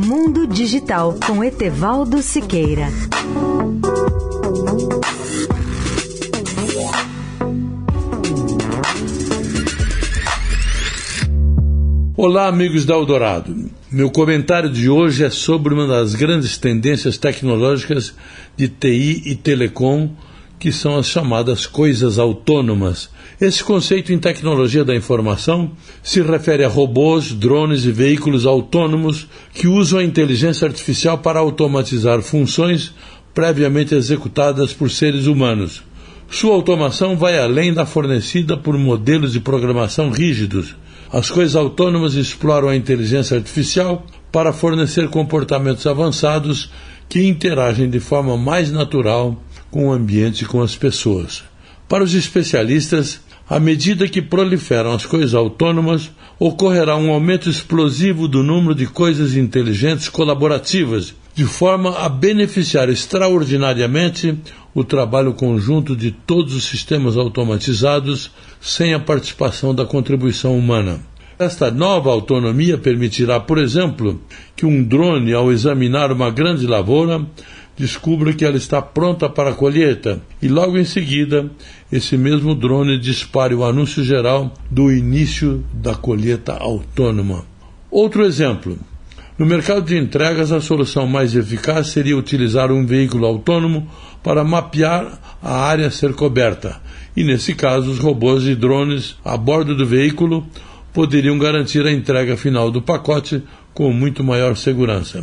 Mundo Digital com Etevaldo Siqueira. Olá, amigos da Eldorado. Meu comentário de hoje é sobre uma das grandes tendências tecnológicas de TI e telecom, que são as chamadas coisas autônomas esse conceito em tecnologia da informação se refere a robôs, drones e veículos autônomos que usam a inteligência artificial para automatizar funções previamente executadas por seres humanos. Sua automação vai além da fornecida por modelos de programação rígidos. As coisas autônomas exploram a inteligência artificial para fornecer comportamentos avançados que interagem de forma mais natural com o ambiente e com as pessoas. Para os especialistas, à medida que proliferam as coisas autônomas, ocorrerá um aumento explosivo do número de coisas inteligentes colaborativas, de forma a beneficiar extraordinariamente o trabalho conjunto de todos os sistemas automatizados sem a participação da contribuição humana. Esta nova autonomia permitirá, por exemplo, que um drone, ao examinar uma grande lavoura, descubra que ela está pronta para a colheita e logo em seguida esse mesmo drone dispare o anúncio geral do início da colheita autônoma. Outro exemplo. No mercado de entregas, a solução mais eficaz seria utilizar um veículo autônomo para mapear a área a ser coberta, e nesse caso, os robôs e drones a bordo do veículo poderiam garantir a entrega final do pacote com muito maior segurança.